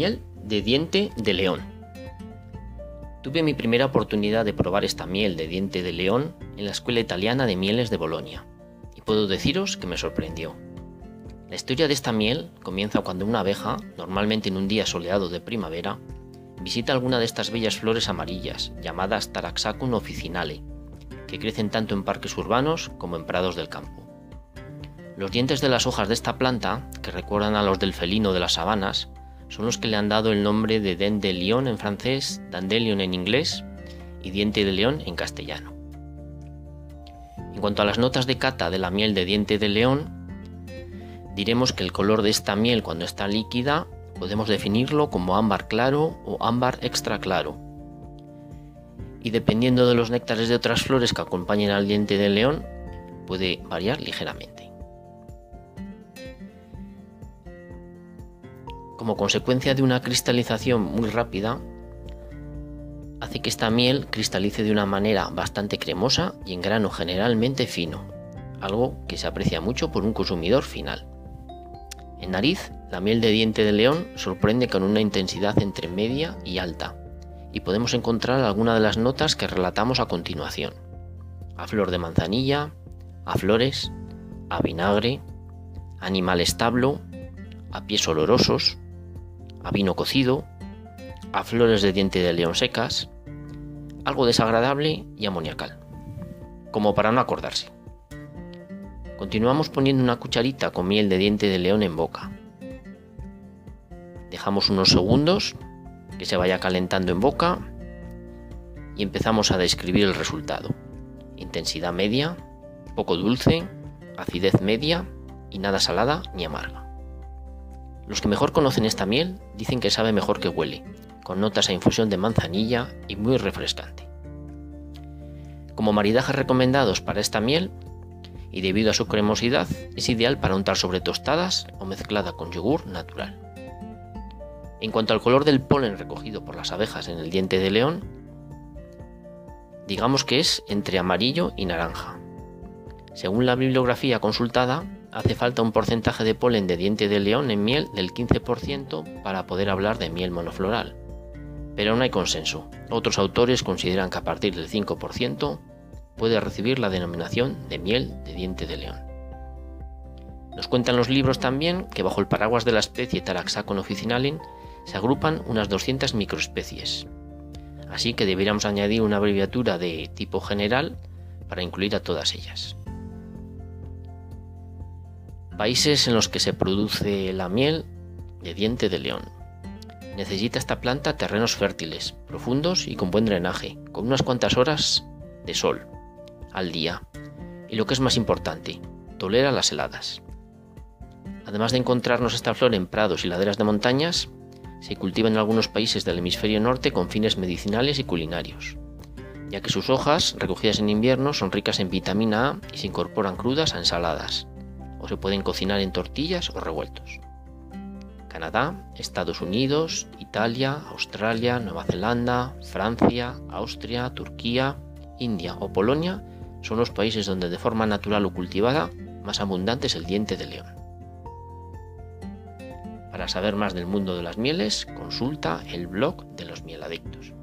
Miel de diente de león. Tuve mi primera oportunidad de probar esta miel de diente de león en la Escuela Italiana de Mieles de Bolonia, y puedo deciros que me sorprendió. La historia de esta miel comienza cuando una abeja, normalmente en un día soleado de primavera, visita alguna de estas bellas flores amarillas, llamadas Taraxacum officinale, que crecen tanto en parques urbanos como en prados del campo. Los dientes de las hojas de esta planta, que recuerdan a los del felino de las sabanas, son los que le han dado el nombre de dent de lion en francés, dandelion en inglés y diente de león en castellano. En cuanto a las notas de cata de la miel de diente de león, diremos que el color de esta miel cuando está líquida podemos definirlo como ámbar claro o ámbar extra claro. Y dependiendo de los néctares de otras flores que acompañen al diente de león, puede variar ligeramente. Como consecuencia de una cristalización muy rápida, hace que esta miel cristalice de una manera bastante cremosa y en grano generalmente fino, algo que se aprecia mucho por un consumidor final. En nariz, la miel de diente de león sorprende con una intensidad entre media y alta, y podemos encontrar algunas de las notas que relatamos a continuación. A flor de manzanilla, a flores, a vinagre, animal establo, a pies olorosos, a vino cocido, a flores de diente de león secas, algo desagradable y amoniacal, como para no acordarse. Continuamos poniendo una cucharita con miel de diente de león en boca. Dejamos unos segundos que se vaya calentando en boca y empezamos a describir el resultado. Intensidad media, poco dulce, acidez media y nada salada ni amarga. Los que mejor conocen esta miel dicen que sabe mejor que huele, con notas a infusión de manzanilla y muy refrescante. Como maridajes recomendados para esta miel, y debido a su cremosidad, es ideal para untar sobre tostadas o mezclada con yogur natural. En cuanto al color del polen recogido por las abejas en el diente de león, digamos que es entre amarillo y naranja. Según la bibliografía consultada, hace falta un porcentaje de polen de diente de león en miel del 15% para poder hablar de miel monofloral. Pero no hay consenso. Otros autores consideran que a partir del 5% puede recibir la denominación de miel de diente de león. Nos cuentan los libros también que bajo el paraguas de la especie Taraxacon officinale se agrupan unas 200 microespecies. Así que deberíamos añadir una abreviatura de tipo general para incluir a todas ellas. Países en los que se produce la miel de diente de león. Necesita esta planta terrenos fértiles, profundos y con buen drenaje, con unas cuantas horas de sol al día. Y lo que es más importante, tolera las heladas. Además de encontrarnos esta flor en prados y laderas de montañas, se cultiva en algunos países del hemisferio norte con fines medicinales y culinarios, ya que sus hojas, recogidas en invierno, son ricas en vitamina A y se incorporan crudas a ensaladas o se pueden cocinar en tortillas o revueltos. Canadá, Estados Unidos, Italia, Australia, Nueva Zelanda, Francia, Austria, Turquía, India o Polonia son los países donde de forma natural o cultivada más abundante es el diente de león. Para saber más del mundo de las mieles, consulta el blog de los mieladictos.